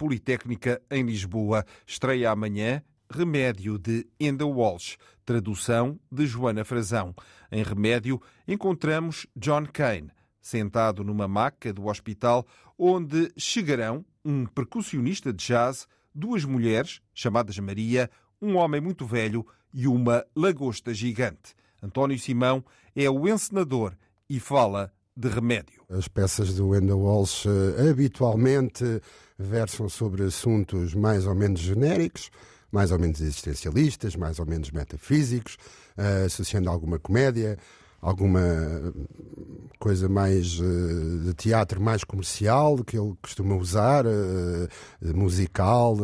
Politécnica em Lisboa. Estreia amanhã Remédio de Enda Walsh, tradução de Joana Frazão. Em Remédio encontramos John Kane, sentado numa maca do hospital, onde chegarão um percussionista de jazz, duas mulheres, chamadas Maria, um homem muito velho e uma lagosta gigante. António Simão é o encenador e fala de remédio. As peças do Wendell Walsh eh, habitualmente versam sobre assuntos mais ou menos genéricos, mais ou menos existencialistas, mais ou menos metafísicos, uh, associando alguma comédia, alguma coisa mais de teatro mais comercial que ele costuma usar, musical,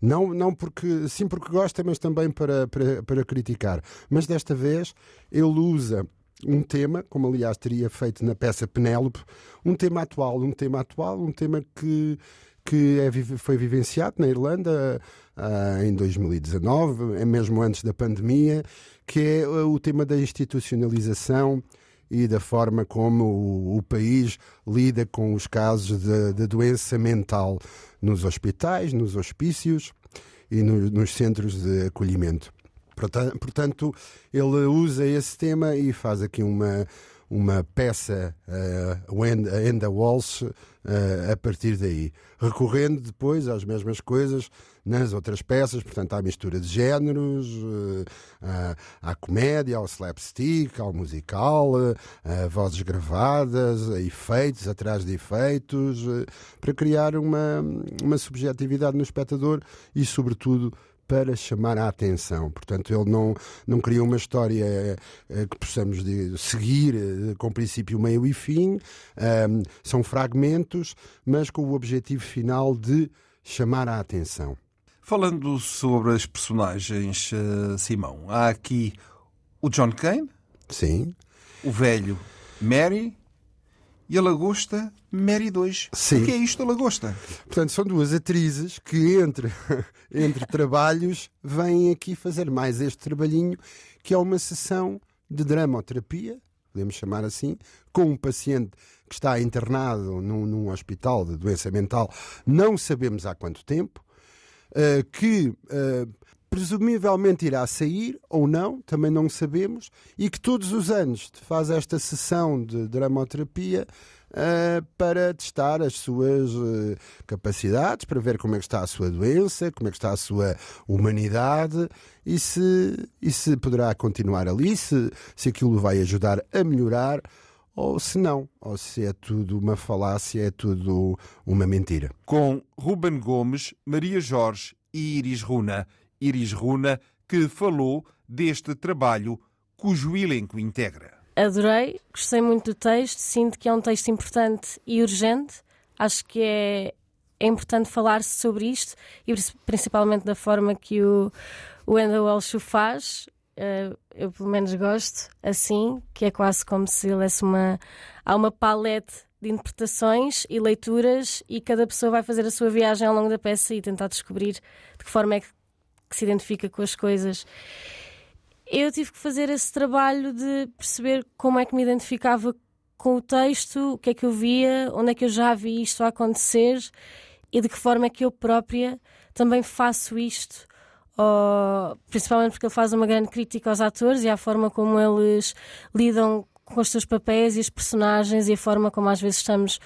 não, não porque sim porque gosta, mas também para, para, para criticar. Mas desta vez ele usa um tema, como aliás teria feito na peça Penélope, um tema atual, um tema atual, um tema que, que é, foi vivenciado na Irlanda uh, em 2019, é mesmo antes da pandemia, que é o tema da institucionalização e da forma como o, o país lida com os casos de, de, doença mental nos hospitais, nos hospícios e no, nos centros de acolhimento. Portanto, ele usa esse tema e faz aqui uma, uma peça, uh, Enda Walsh, uh, a partir daí. Recorrendo depois às mesmas coisas nas outras peças, portanto, à mistura de géneros, uh, à comédia, ao slapstick, ao musical, uh, vozes gravadas, efeitos atrás de efeitos, para criar uma, uma subjetividade no espectador e, sobretudo, para chamar a atenção. Portanto, ele não, não criou uma história eh, que possamos seguir eh, com princípio, meio e fim. Um, são fragmentos, mas com o objetivo final de chamar a atenção. Falando sobre as personagens, Simão, há aqui o John Kane. Sim. O velho Mary e a Lagosta Mary 2. Sim. O que é isto, a Lagosta? Portanto, são duas atrizes que, entre, entre trabalhos, vêm aqui fazer mais este trabalhinho, que é uma sessão de dramoterapia, podemos chamar assim, com um paciente que está internado num, num hospital de doença mental, não sabemos há quanto tempo, uh, que uh, presumivelmente irá sair ou não, também não sabemos, e que todos os anos faz esta sessão de dramoterapia uh, para testar as suas uh, capacidades, para ver como é que está a sua doença, como é que está a sua humanidade e se, e se poderá continuar ali, se, se aquilo vai ajudar a melhorar ou se não, ou se é tudo uma falácia, é tudo uma mentira. Com Ruben Gomes, Maria Jorge e Iris Runa. Iris Runa, que falou deste trabalho cujo elenco integra. Adorei, gostei muito do texto, sinto que é um texto importante e urgente. Acho que é, é importante falar-se sobre isto e principalmente da forma que o, o Wendell Welsh o faz. Uh, eu pelo menos gosto assim, que é quase como se ele lesse uma. Há uma palete de interpretações e leituras e cada pessoa vai fazer a sua viagem ao longo da peça e tentar descobrir de que forma é que que se identifica com as coisas. Eu tive que fazer esse trabalho de perceber como é que me identificava com o texto, o que é que eu via, onde é que eu já vi isto a acontecer e de que forma é que eu própria também faço isto. Ou, principalmente porque ele faz uma grande crítica aos atores e à forma como eles lidam com os seus papéis e os personagens e a forma como às vezes estamos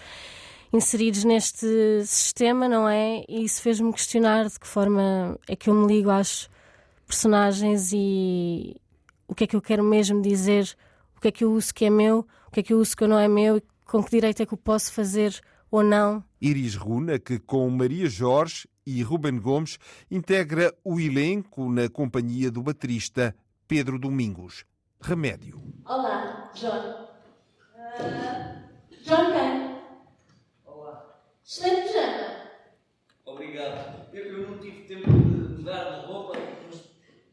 inseridos neste sistema, não é? E isso fez-me questionar de que forma é que eu me ligo às personagens e o que é que eu quero mesmo dizer, o que é que eu uso que é meu, o que é que eu uso que não é meu e com que direito é que eu posso fazer ou não. Iris Runa, que com Maria Jorge e Ruben Gomes integra o elenco na companhia do baterista Pedro Domingos. Remédio. Olá, John. Uh, John quem? Excelente pijama. Obrigado. Eu, eu não tive tempo de mudar de roupa, mas,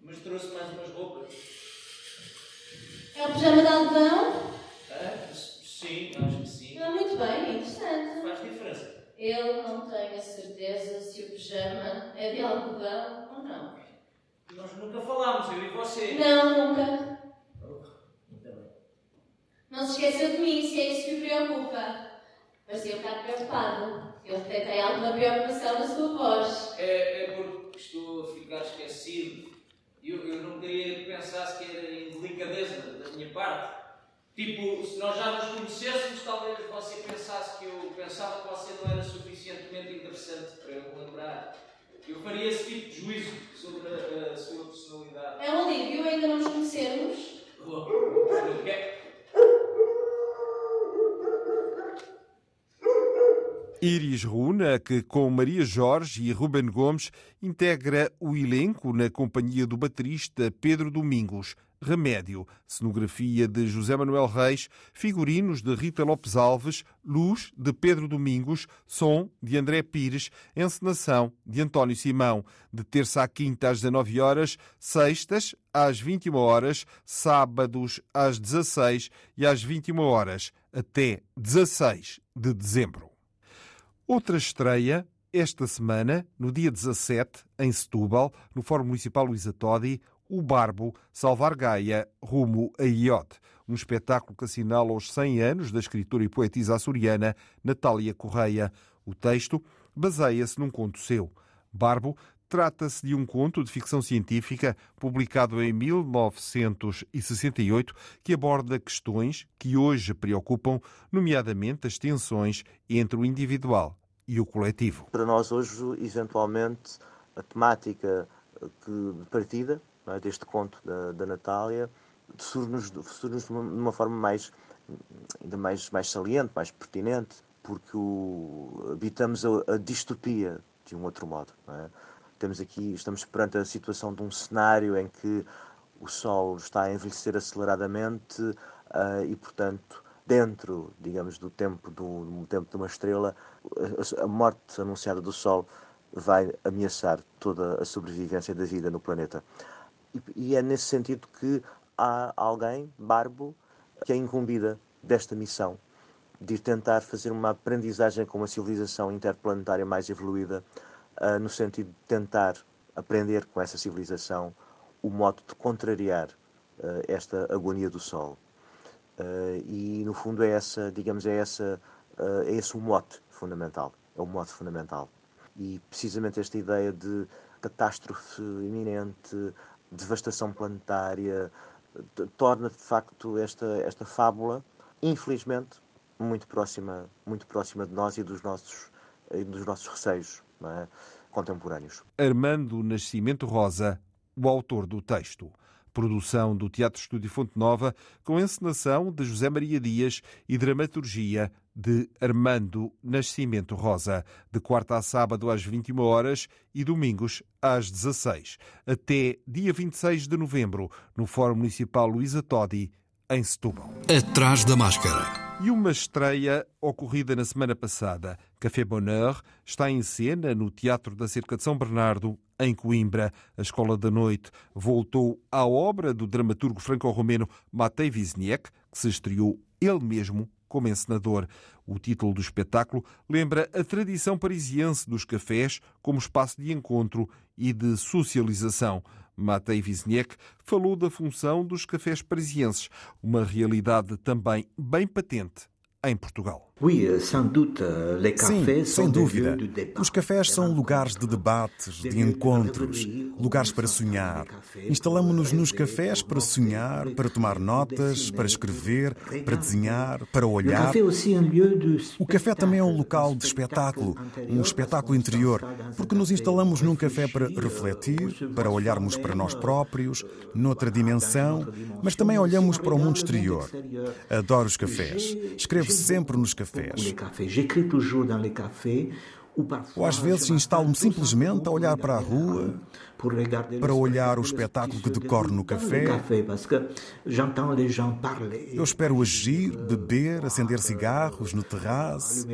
mas trouxe mais umas roupas. É o pijama de algodão? Ah, sim, acho que sim. Ah, muito bem, interessante. Faz diferença. Eu não tenho a certeza se o pijama é de algodão ou não. Nós nunca falámos, eu e você. Não, nunca. Oh, muito bem. Não se esqueça de mim, se é isso que o preocupa. Parecia um bocado preocupado. Eu detectei alguma preocupação na sua voz. É, é porque estou a ficar esquecido. Eu, eu não queria que pensasse que era indelicadeza da minha parte. Tipo, se nós já nos conhecêssemos, talvez você pensasse que eu pensava que você não era suficientemente interessante para eu lembrar. Eu faria esse tipo de juízo sobre a, a sua personalidade. É um alívio ainda não nos conhecermos. Não quer? Iris Runa, que com Maria Jorge e Ruben Gomes integra o elenco na companhia do baterista Pedro Domingos. Remédio, cenografia de José Manuel Reis, figurinos de Rita Lopes Alves, luz de Pedro Domingos, som de André Pires, encenação de António Simão, de terça à quinta às 19 horas, sextas às 21 horas, sábados às 16 e às 21 horas, até 16 de dezembro. Outra estreia esta semana, no dia 17, em Setúbal, no Fórum Municipal Luísa Todi, o Barbo Salvar Gaia rumo a Iode, um espetáculo que assinala os 100 anos da escritora e poetisa açoriana Natália Correia. O texto baseia-se num conto seu. Barbo trata-se de um conto de ficção científica publicado em 1968 que aborda questões que hoje preocupam, nomeadamente as tensões entre o individual e o coletivo. Para nós hoje, eventualmente, a temática que, de partida é, deste conto da, da Natália surge-nos surge de uma forma mais ainda mais, mais saliente, mais pertinente, porque o, habitamos a, a, distopia de um outro modo. É? Temos aqui, estamos perante a situação de um cenário em que o Sol está a envelhecer aceleradamente uh, e, portanto, dentro, digamos, do tempo, do, do tempo de uma estrela, a, a morte anunciada do Sol vai ameaçar toda a sobrevivência da vida no planeta. E, e é nesse sentido que há alguém, Barbo, que é incumbida desta missão de tentar fazer uma aprendizagem com uma civilização interplanetária mais evoluída, uh, no sentido de tentar aprender com essa civilização o modo de contrariar uh, esta agonia do Sol. Uh, e no fundo é essa, digamos, é essa, é esse o mote fundamental, é o mote fundamental. E precisamente esta ideia de catástrofe iminente, devastação planetária, torna de facto esta, esta fábula, infelizmente, muito próxima, muito próxima de nós e dos nossos, e dos nossos receios é? contemporâneos. Armando Nascimento Rosa, o autor do texto. Produção do Teatro Estúdio Fonte Nova, com encenação de José Maria Dias e dramaturgia de Armando Nascimento Rosa, de quarta a sábado às 21 horas e domingos às 16, até dia 26 de novembro, no Fórum Municipal Luísa Todi, em Setúbal. Atrás da máscara. E uma estreia ocorrida na semana passada. Café Bonheur está em cena no Teatro da Cerca de São Bernardo, em Coimbra. A Escola da Noite voltou à obra do dramaturgo franco-romeno Matei Wisniewski, que se estreou ele mesmo como encenador. O título do espetáculo lembra a tradição parisiense dos cafés como espaço de encontro e de socialização. Matei Wisniewski falou da função dos cafés parisienses, uma realidade também bem patente em Portugal. Euh, Sim, sem dúvida. Os cafés são lugares de debates, de encontros, lugares para sonhar. Instalamos-nos nos cafés para sonhar, para tomar notas, para escrever, para desenhar, para olhar. O café também é um local de espetáculo, um espetáculo interior, porque nos instalamos num café para refletir, para olharmos para nós próprios, noutra dimensão, mas também olhamos para o mundo exterior. Adoro os cafés. Escrevo sempre nos cafés. Les cafés Ou às vezes instalo-me simplesmente a olhar para a rua, para olhar o espetáculo que decorre no café. Eu espero agir, beber, acender cigarros no terraço.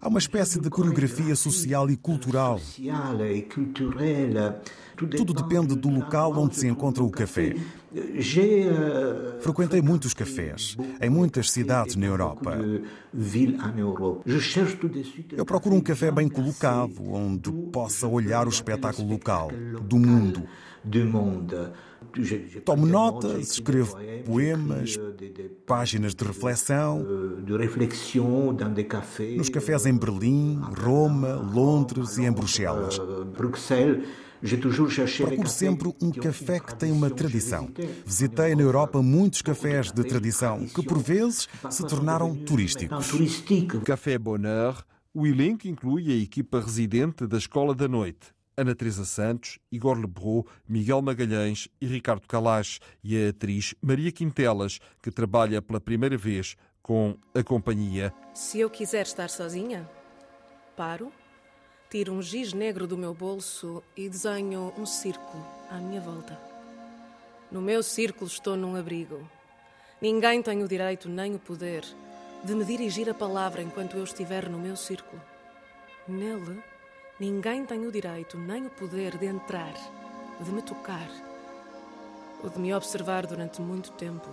Há uma espécie de coreografia social e cultural. Tudo depende do local onde se encontra o café. Frequentei muitos cafés em muitas cidades na Europa. Eu procuro um café bem colocado, onde possa olhar o espetáculo local, do mundo. Tomo notas, escrevo poemas, páginas de reflexão. Nos cafés em Berlim, Roma, Londres e em Bruxelas. Procuro sempre um café que tem uma tradição. Visitei na Europa muitos cafés de tradição que, por vezes, se tornaram turísticos. Café Bonheur, o elenco inclui a equipa residente da Escola da Noite. Ana Teresa Santos, Igor Lebrou, Miguel Magalhães e Ricardo Calás e a atriz Maria Quintelas, que trabalha pela primeira vez com a companhia. Se eu quiser estar sozinha, paro, tiro um giz negro do meu bolso e desenho um círculo à minha volta. No meu círculo estou num abrigo. Ninguém tem o direito nem o poder de me dirigir a palavra enquanto eu estiver no meu círculo. Nele, Ninguém tem o direito nem o poder de entrar, de me tocar ou de me observar durante muito tempo.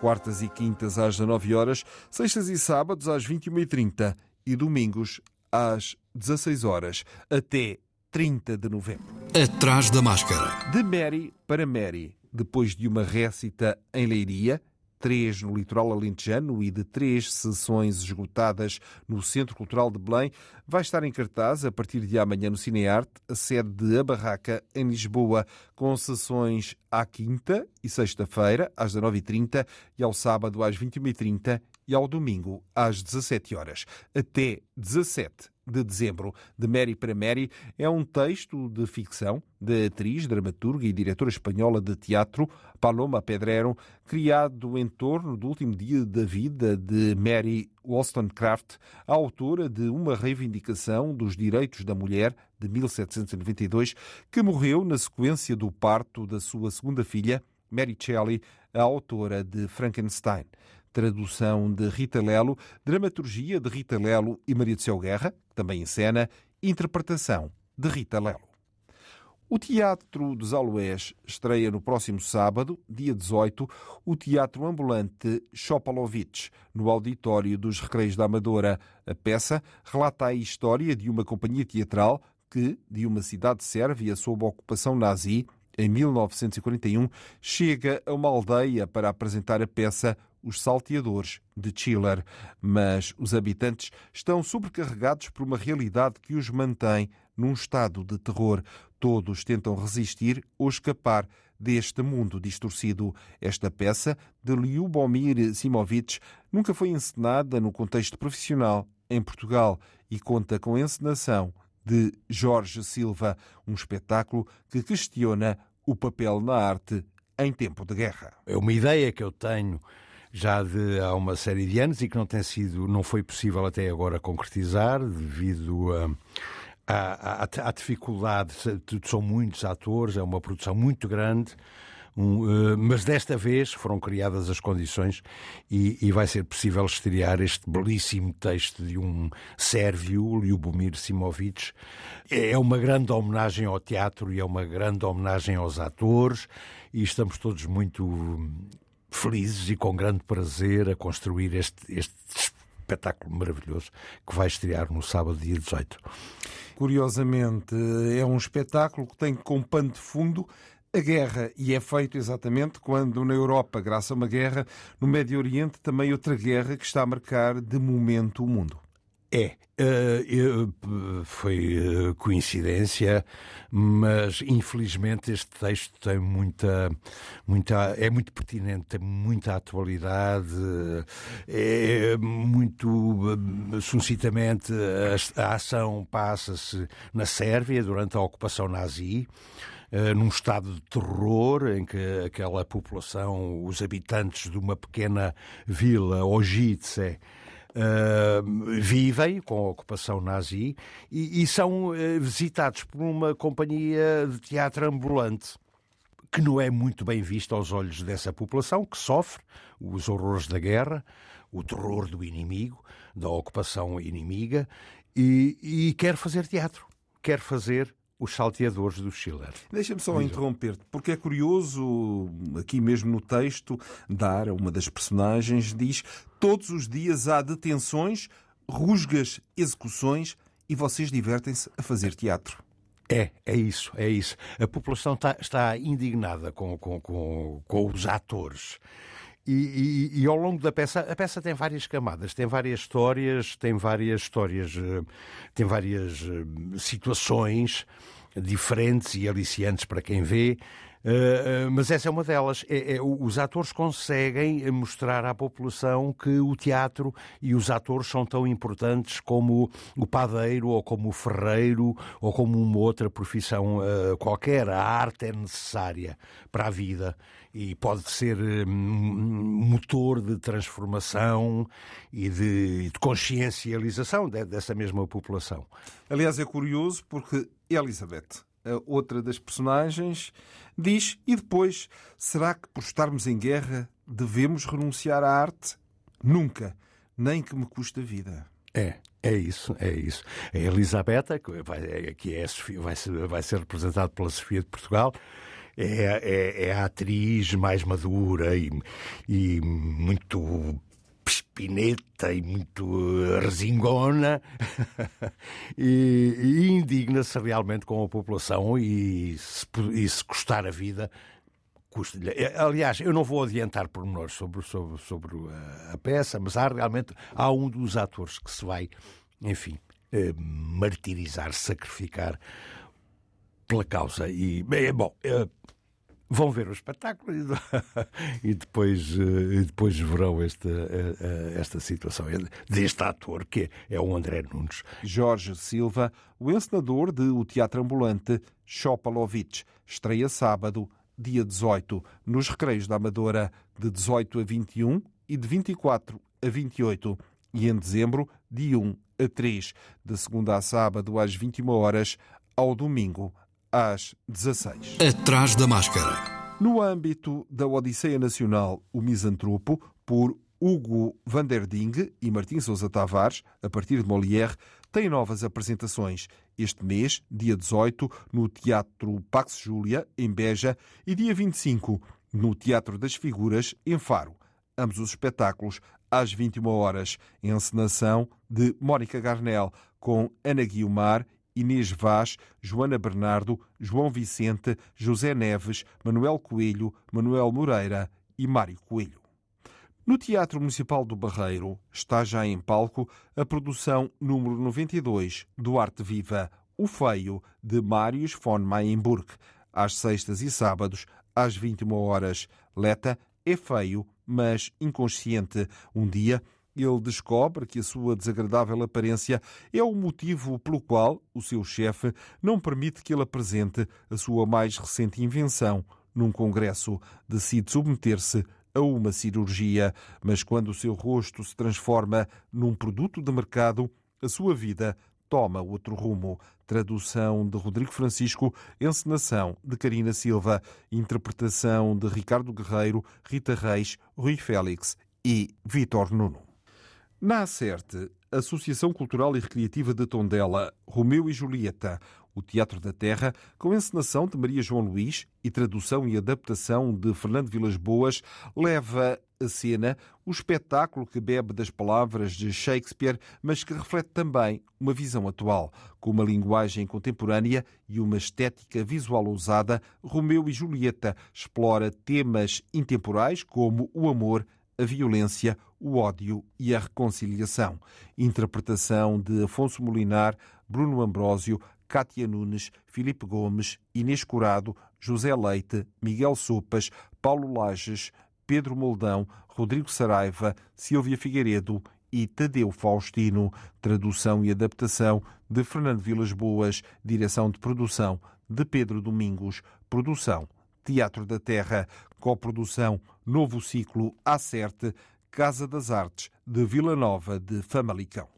Quartas e quintas às 19 horas, sextas e sábados às 21h30 e domingos às 16 horas, até 30 de novembro. Atrás da máscara. De Mary para Mary, depois de uma récita em Leiria, três no litoral alentejano e de três sessões esgotadas no Centro Cultural de Belém, vai estar em cartaz a partir de amanhã no Cinearte, a sede de A Barraca, em Lisboa, com sessões à quinta e sexta-feira, às 19h30 e ao sábado às 21h30 e ao domingo às 17 horas. Até 17 de dezembro, de Mary para Mary, é um texto de ficção da atriz, dramaturga e diretora espanhola de teatro Paloma Pedrero, criado em torno do último dia da vida de Mary Wollstonecraft, autora de uma reivindicação dos direitos da mulher de 1792, que morreu na sequência do parto da sua segunda filha, Mary Shelley, a autora de Frankenstein tradução de Rita Lelo, dramaturgia de Rita Lelo e Maria de Céu Guerra, também em cena, interpretação de Rita Lelo. O Teatro dos Aloés estreia no próximo sábado, dia 18, o Teatro Ambulante Chopalovich, no auditório dos Recreios da Amadora. A peça relata a história de uma companhia teatral que, de uma cidade sérvia sob ocupação nazi, em 1941, chega a uma aldeia para apresentar a peça os salteadores de Chiller, mas os habitantes estão sobrecarregados por uma realidade que os mantém num estado de terror. Todos tentam resistir ou escapar deste mundo distorcido. Esta peça, de Lyubomir Simovic, nunca foi encenada no contexto profissional em Portugal e conta com a encenação de Jorge Silva, um espetáculo que questiona o papel na arte em tempo de guerra. É uma ideia que eu tenho já de há uma série de anos e que não tem sido, não foi possível até agora concretizar devido a, à dificuldade. São muitos atores, é uma produção muito grande. Um, uh, mas desta vez foram criadas as condições e, e, vai ser possível estrear este belíssimo texto de um sérvio, Ljubomir Simovic. É, é uma grande homenagem ao teatro e é uma grande homenagem aos atores e estamos todos muito felizes e com grande prazer a construir este, este espetáculo maravilhoso que vai estrear no sábado, dia 18. Curiosamente, é um espetáculo que tem como pano de fundo a guerra e é feito exatamente quando na Europa, graças a uma guerra, no Médio Oriente também outra guerra que está a marcar de momento o mundo. É, uh, foi uh, coincidência, mas infelizmente este texto tem muita, muita, é muito pertinente, tem muita atualidade, é muito uh, sucintamente a, a ação passa-se na Sérvia durante a ocupação nazi. uh, num estado de terror em que aquela população, os habitantes de uma pequena vila, Ojice, Uh, vivem com a ocupação nazi e, e são uh, visitados por uma companhia de teatro ambulante que não é muito bem vista aos olhos dessa população que sofre os horrores da guerra, o terror do inimigo, da ocupação inimiga e, e quer fazer teatro, quer fazer os salteadores do Schiller. Deixa-me só interromper-te, porque é curioso, aqui mesmo no texto, Dara, uma das personagens, diz todos os dias há detenções, rusgas, execuções e vocês divertem-se a fazer teatro. É, é isso, é isso. A população está, está indignada com, com, com, com os atores. E, e, e, ao longo da peça, a peça tem várias camadas, tem várias histórias, tem várias histórias, eh, tem várias eh, situações diferentes e aliciantes para quem vê. Uh, mas essa é uma delas. É, é, os atores conseguem mostrar à população que o teatro e os atores são tão importantes como o padeiro, ou como o ferreiro, ou como uma outra profissão uh, qualquer. A arte é necessária para a vida e pode ser motor de transformação e de, de consciencialização de, dessa mesma população. Aliás, é curioso porque Elizabeth, outra das personagens, diz: e depois, será que por estarmos em guerra devemos renunciar à arte? Nunca, nem que me custe a vida. É, é isso, é isso. A Elisabetta, que, vai, que é Sofia, vai, ser, vai ser representada pela Sofia de Portugal, é, é, é a atriz mais madura e, e muito espineta e muito resingona e, indigna-se realmente com a população e se, e se custar a vida. É, aliás, eu não vou adiantar pormenores sobre, sobre, sobre a, a, peça, mas há realmente há um dos atores que se vai, enfim, eh, martirizar, sacrificar pela causa. E, bem, bom, eh, vão ver o espetáculo e, depois, eh, e depois verão esta, eh, eh, esta situação deste ator, que é o André Nunes. Jorge Silva, o encenador de O Teatro Ambulante Chopalovich, estreia sábado, dia 18, nos Recreios da Amadora, de 18 a 21 e de 24 a 28, e em dezembro, de 1 a 3, de segunda a sábado às 21 horas, ao domingo às 16. Atrás da máscara. No âmbito da Odisseia Nacional, o Misantropo, por Hugo van der Ding e Martim Sousa Tavares, a partir de Molière, tem novas apresentações. Este mês, dia 18, no Teatro Pax Júlia, em Beja, e dia 25, no Teatro das Figuras, em Faro. Ambos os espetáculos às 21 horas. Encenação de Mónica Garnel, com Ana Guiomar Inês Vaz, Joana Bernardo, João Vicente, José Neves, Manuel Coelho, Manuel Moreira e Mário Coelho. No Teatro Municipal do Barreiro está já em palco a produção número 92 do Arte Viva, O Feio, de Marius von Mayenburg, às sextas e sábados, às 21 horas. Leta é feio, mas inconsciente. Um dia ele descobre que a sua desagradável aparência é o motivo pelo qual o seu chefe não permite que ele apresente a sua mais recente invenção num congresso. Decide submeter-se a uma cirurgia, mas quando o seu rosto se transforma num produto de mercado, a sua vida toma outro rumo. Tradução de Rodrigo Francisco, encenação de Karina Silva, interpretação de Ricardo Guerreiro, Rita Reis, Rui Félix e Vitor Nuno. Na Acerte, Associação Cultural e Recreativa de Tondela, Romeu e Julieta, o Teatro da Terra, com encenação de Maria João Luís e tradução e adaptação de Fernando Vilas Boas, leva a cena o espetáculo que bebe das palavras de Shakespeare, mas que reflete também uma visão atual. Com uma linguagem contemporânea e uma estética visual ousada, Romeu e Julieta explora temas intemporais como o amor, a violência, o ódio e a reconciliação. Interpretação de Afonso Molinar, Bruno Ambrósio, Cátia Nunes, Filipe Gomes, Inês Curado, José Leite, Miguel Sopas, Paulo Lages, Pedro Moldão, Rodrigo Saraiva, Silvia Figueiredo e Tadeu Faustino. Tradução e adaptação de Fernando Vilas Boas, direção de produção de Pedro Domingos. Produção Teatro da Terra. Coprodução Novo Ciclo Acerte, Casa das Artes de Vila Nova de Famalicão.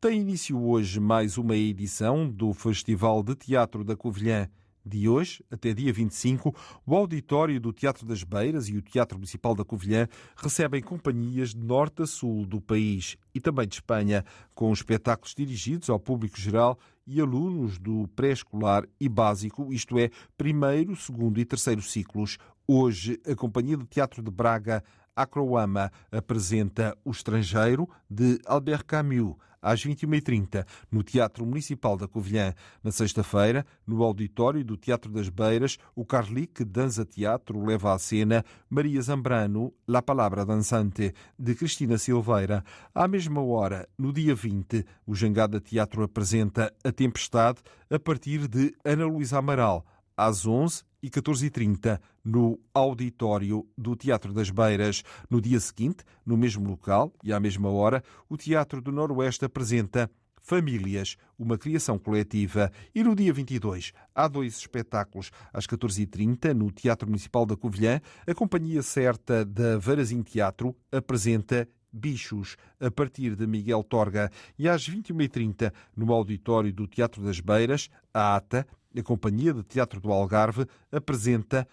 Tem início hoje mais uma edição do Festival de Teatro da Covilhã de hoje até dia 25, o auditório do Teatro das Beiras e o Teatro Municipal da Covilhã recebem companhias de norte a sul do país e também de Espanha, com espetáculos dirigidos ao público geral e alunos do pré-escolar e básico, isto é, primeiro, segundo e terceiro ciclos. Hoje, a Companhia de Teatro de Braga, Acroama, apresenta O Estrangeiro, de Albert Camus, às 21h30, no Teatro Municipal da Covilhã. Na sexta-feira, no auditório do Teatro das Beiras, o Carlique Danza Teatro leva à cena Maria Zambrano, La Palavra Dançante, de Cristina Silveira. À mesma hora, no dia 20, o Jangada Teatro apresenta A Tempestade a partir de Ana Luísa Amaral. Às 11 e 14h30 no auditório do Teatro das Beiras. No dia seguinte, no mesmo local e à mesma hora, o Teatro do Noroeste apresenta Famílias, uma criação coletiva. E no dia 22, há dois espetáculos. Às 14h30, no Teatro Municipal da Covilhã, a Companhia Certa da Varazim Teatro apresenta Bichos, a partir de Miguel Torga. E às 21h30, no auditório do Teatro das Beiras, a ATA, a Companhia de Teatro do Algarve apresenta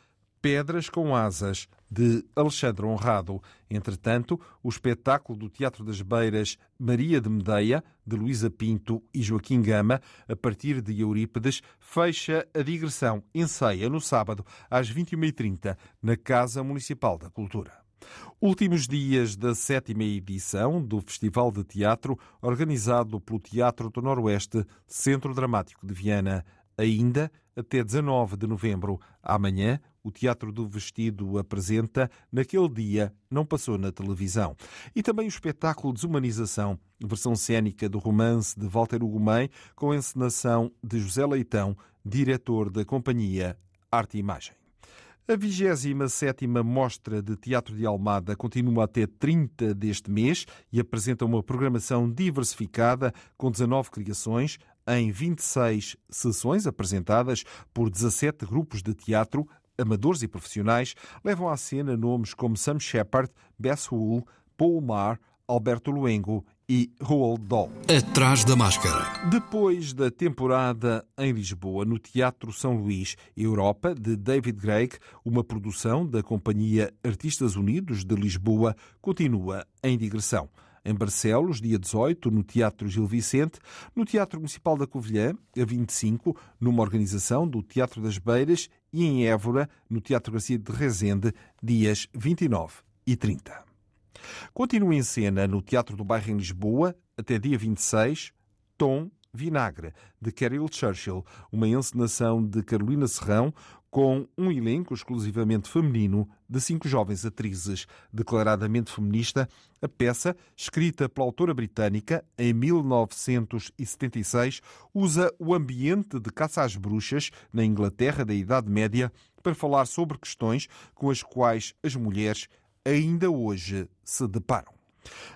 Pedras com Asas, de Alexandre Honrado. Entretanto, o espetáculo do Teatro das Beiras Maria de Medeia, de Luísa Pinto e Joaquim Gama, a partir de Eurípedes, fecha a digressão Enceia no sábado, às 21h30, na Casa Municipal da Cultura. Últimos dias da sétima edição do Festival de Teatro, organizado pelo Teatro do Noroeste, Centro Dramático de Viana ainda até 19 de novembro. Amanhã, o Teatro do Vestido apresenta Naquele Dia Não Passou na Televisão. E também o espetáculo Desumanização, versão cênica do romance de Walter Ugumem, com encenação de José Leitão, diretor da companhia Arte e Imagem. A 27 Mostra de Teatro de Almada continua até 30 deste mês e apresenta uma programação diversificada com 19 criações, em 26 sessões apresentadas por 17 grupos de teatro, amadores e profissionais, levam à cena nomes como Sam Shepard, Bess Hull, Paul Mar, Alberto Luengo e Roald Dahl. Atrás da máscara. Depois da temporada em Lisboa, no Teatro São Luís, Europa, de David Greig, uma produção da Companhia Artistas Unidos de Lisboa, continua em digressão em Barcelos, dia 18, no Teatro Gil Vicente, no Teatro Municipal da Covilhã, a 25, numa organização do Teatro das Beiras e em Évora, no Teatro Garcia de Rezende, dias 29 e 30. Continua em cena no Teatro do Bairro em Lisboa, até dia 26, Tom Vinagre, de Carol Churchill, uma encenação de Carolina Serrão com um elenco exclusivamente feminino de cinco jovens atrizes. Declaradamente feminista, a peça, escrita pela autora britânica em 1976, usa o ambiente de caça às bruxas na Inglaterra da Idade Média para falar sobre questões com as quais as mulheres ainda hoje se deparam.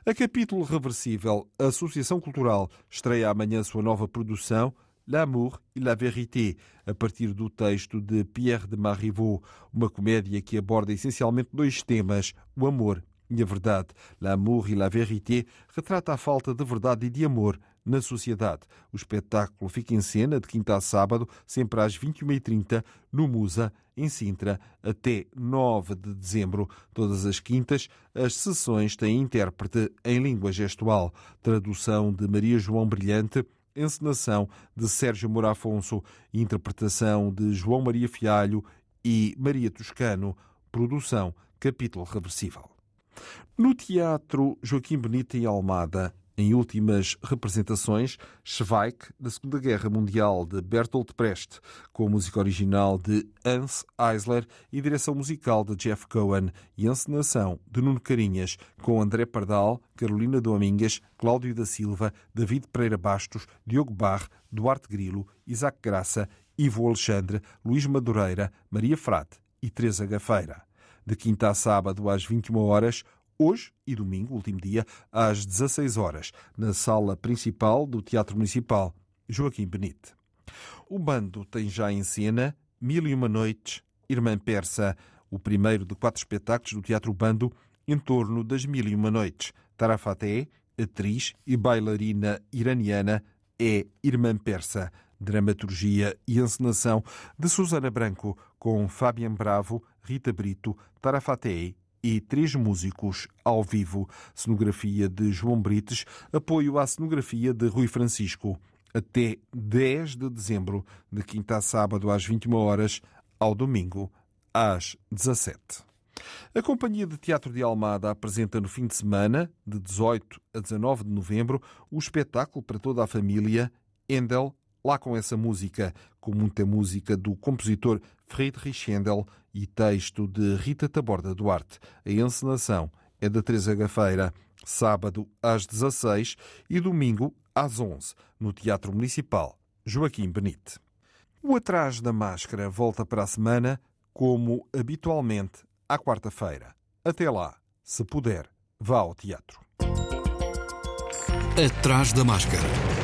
A capítulo reversível, a Associação Cultural estreia amanhã sua nova produção L'amour et la vérité, a partir do texto de Pierre de Marivaux, uma comédia que aborda essencialmente dois temas, o amor e a verdade. L'amour et la vérité retrata a falta de verdade e de amor na sociedade. O espetáculo fica em cena de quinta a sábado, sempre às 21h30, no Musa, em Sintra, até 9 de dezembro. Todas as quintas, as sessões têm intérprete em língua gestual. Tradução de Maria João Brilhante encenação de Sérgio Moura Afonso, interpretação de João Maria Fialho e Maria Toscano, produção Capítulo Reversível. No Teatro Joaquim Benito em Almada, em últimas representações, Schweik, da Segunda Guerra Mundial, de Bertolt Brecht, com música original de Hans Eisler e direção musical de Jeff Cohen, e encenação de Nuno Carinhas, com André Pardal, Carolina Domingues, Cláudio da Silva, David Pereira Bastos, Diogo Barre, Duarte Grilo, Isaac Graça, Ivo Alexandre, Luís Madureira, Maria Frate e Teresa Gafeira. De quinta a sábado, às 21 horas, hoje e domingo, último dia, às 16 horas, na sala principal do Teatro Municipal Joaquim Benite. O bando tem já em cena Mil e Uma Noites, Irmã Persa, o primeiro de quatro espetáculos do Teatro Bando em torno das Mil e Uma Noites. Tarafaté, atriz e bailarina iraniana, é Irmã Persa. Dramaturgia e encenação de Susana Branco, com Fabian Bravo, Rita Brito, Tarafaté e três músicos ao vivo. Cenografia de João Brites, apoio à cenografia de Rui Francisco. Até 10 de dezembro, de quinta a sábado às 21 horas, ao domingo às 17. A Companhia de Teatro de Almada apresenta no fim de semana, de 18 a 19 de novembro, o espetáculo para toda a família Endel lá com essa música, com muita música do compositor Friedrich Handel e texto de Rita Taborda Duarte. A encenação é da Teresa Gafeira, sábado às 16 e domingo às 11, no Teatro Municipal Joaquim Benite. O Atrás da Máscara volta para a semana, como habitualmente, à quarta-feira. Até lá, se puder, vá ao teatro. Atrás da Máscara